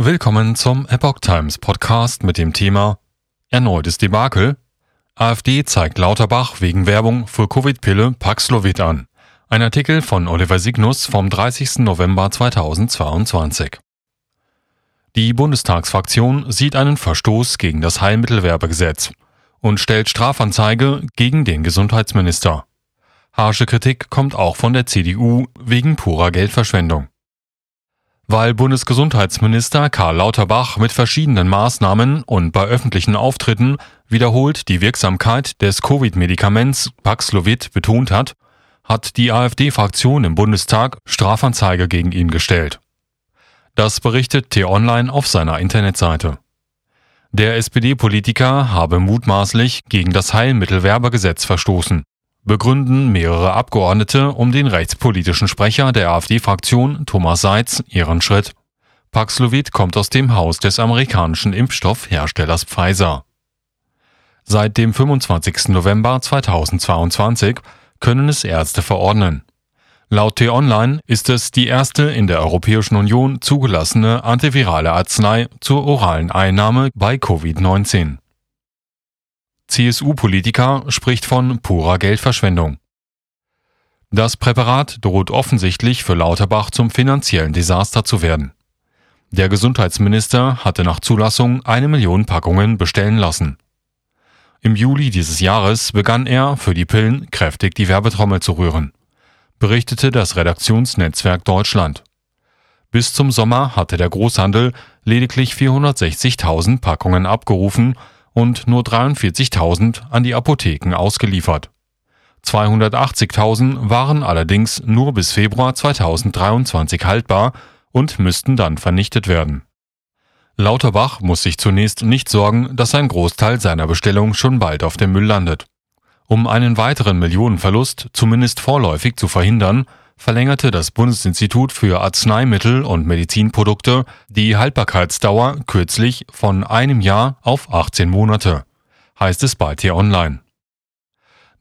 Willkommen zum Epoch Times Podcast mit dem Thema Erneutes Debakel. AfD zeigt Lauterbach wegen Werbung für Covid-Pille Paxlovid an. Ein Artikel von Oliver Signus vom 30. November 2022. Die Bundestagsfraktion sieht einen Verstoß gegen das Heilmittelwerbegesetz und stellt Strafanzeige gegen den Gesundheitsminister. Harsche Kritik kommt auch von der CDU wegen purer Geldverschwendung. Weil Bundesgesundheitsminister Karl Lauterbach mit verschiedenen Maßnahmen und bei öffentlichen Auftritten wiederholt die Wirksamkeit des Covid-Medikaments Paxlovid betont hat, hat die AfD-Fraktion im Bundestag Strafanzeige gegen ihn gestellt. Das berichtet T-Online auf seiner Internetseite. Der SPD-Politiker habe mutmaßlich gegen das Heilmittelwerbergesetz verstoßen begründen mehrere Abgeordnete um den rechtspolitischen Sprecher der AfD-Fraktion Thomas Seitz ihren Schritt. Paxlovid kommt aus dem Haus des amerikanischen Impfstoffherstellers Pfizer. Seit dem 25. November 2022 können es Ärzte verordnen. Laut T-Online ist es die erste in der Europäischen Union zugelassene antivirale Arznei zur oralen Einnahme bei Covid-19. CSU-Politiker spricht von purer Geldverschwendung. Das Präparat droht offensichtlich für Lauterbach zum finanziellen Desaster zu werden. Der Gesundheitsminister hatte nach Zulassung eine Million Packungen bestellen lassen. Im Juli dieses Jahres begann er, für die Pillen kräftig die Werbetrommel zu rühren, berichtete das Redaktionsnetzwerk Deutschland. Bis zum Sommer hatte der Großhandel lediglich 460.000 Packungen abgerufen und nur 43.000 an die Apotheken ausgeliefert. 280.000 waren allerdings nur bis Februar 2023 haltbar und müssten dann vernichtet werden. Lauterbach muss sich zunächst nicht sorgen, dass ein Großteil seiner Bestellung schon bald auf dem Müll landet. Um einen weiteren Millionenverlust zumindest vorläufig zu verhindern, verlängerte das Bundesinstitut für Arzneimittel und Medizinprodukte die Haltbarkeitsdauer kürzlich von einem Jahr auf 18 Monate, heißt es bei T-Online.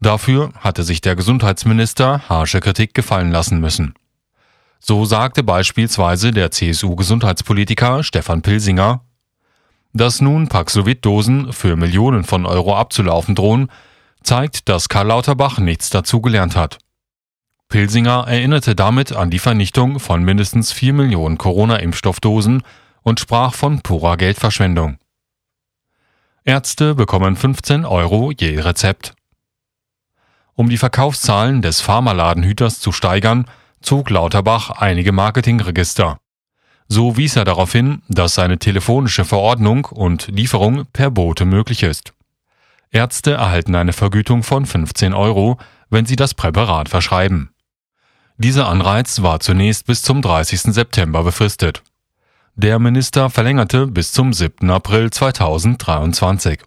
Dafür hatte sich der Gesundheitsminister harsche Kritik gefallen lassen müssen. So sagte beispielsweise der CSU-Gesundheitspolitiker Stefan Pilsinger, dass nun Paxlovid-Dosen für Millionen von Euro abzulaufen drohen, zeigt, dass Karl Lauterbach nichts dazu gelernt hat. Pilsinger erinnerte damit an die Vernichtung von mindestens 4 Millionen Corona-Impfstoffdosen und sprach von purer Geldverschwendung. Ärzte bekommen 15 Euro je Rezept. Um die Verkaufszahlen des Pharmaladenhüters zu steigern, zog Lauterbach einige Marketingregister. So wies er darauf hin, dass seine telefonische Verordnung und Lieferung per Bote möglich ist. Ärzte erhalten eine Vergütung von 15 Euro, wenn sie das Präparat verschreiben. Dieser Anreiz war zunächst bis zum 30. September befristet. Der Minister verlängerte bis zum 7. April 2023.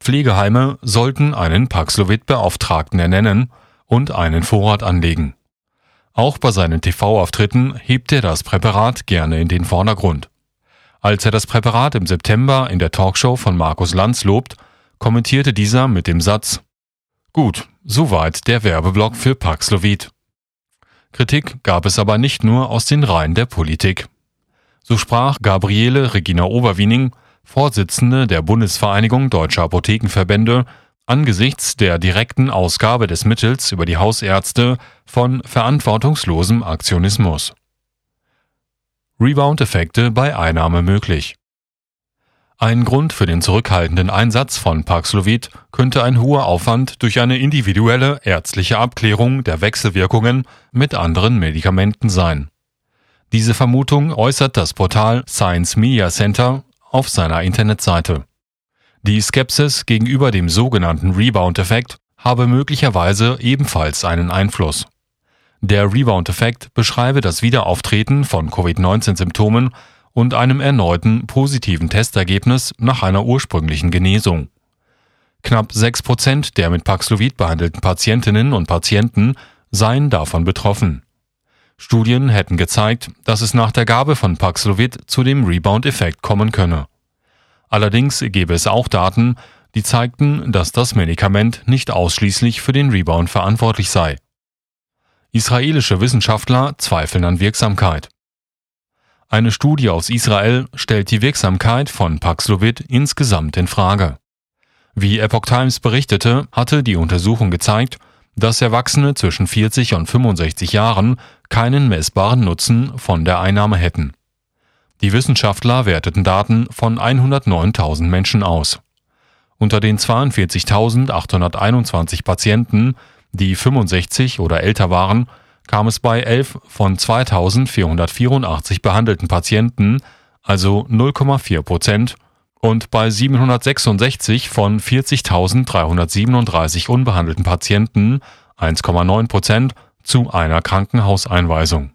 Pflegeheime sollten einen Paxlovid-Beauftragten ernennen und einen Vorrat anlegen. Auch bei seinen TV-Auftritten hebt er das Präparat gerne in den Vordergrund. Als er das Präparat im September in der Talkshow von Markus Lanz lobt, kommentierte dieser mit dem Satz Gut, soweit der Werbeblock für Paxlovid. Kritik gab es aber nicht nur aus den Reihen der Politik. So sprach Gabriele Regina Oberwiening, Vorsitzende der Bundesvereinigung Deutscher Apothekenverbände, angesichts der direkten Ausgabe des Mittels über die Hausärzte von verantwortungslosem Aktionismus. Rebound-Effekte bei Einnahme möglich. Ein Grund für den zurückhaltenden Einsatz von Paxlovid könnte ein hoher Aufwand durch eine individuelle ärztliche Abklärung der Wechselwirkungen mit anderen Medikamenten sein. Diese Vermutung äußert das Portal Science Media Center auf seiner Internetseite. Die Skepsis gegenüber dem sogenannten Rebound-Effekt habe möglicherweise ebenfalls einen Einfluss. Der Rebound-Effekt beschreibe das Wiederauftreten von Covid-19-Symptomen und einem erneuten positiven Testergebnis nach einer ursprünglichen Genesung. Knapp 6% der mit Paxlovid behandelten Patientinnen und Patienten seien davon betroffen. Studien hätten gezeigt, dass es nach der Gabe von Paxlovid zu dem Rebound-Effekt kommen könne. Allerdings gäbe es auch Daten, die zeigten, dass das Medikament nicht ausschließlich für den Rebound verantwortlich sei. Israelische Wissenschaftler zweifeln an Wirksamkeit. Eine Studie aus Israel stellt die Wirksamkeit von Paxlovid insgesamt in Frage. Wie Epoch Times berichtete, hatte die Untersuchung gezeigt, dass Erwachsene zwischen 40 und 65 Jahren keinen messbaren Nutzen von der Einnahme hätten. Die Wissenschaftler werteten Daten von 109.000 Menschen aus. Unter den 42.821 Patienten, die 65 oder älter waren, kam es bei 11 von 2.484 behandelten Patienten, also 0,4 Prozent, und bei 766 von 40.337 unbehandelten Patienten, 1,9 Prozent, zu einer Krankenhauseinweisung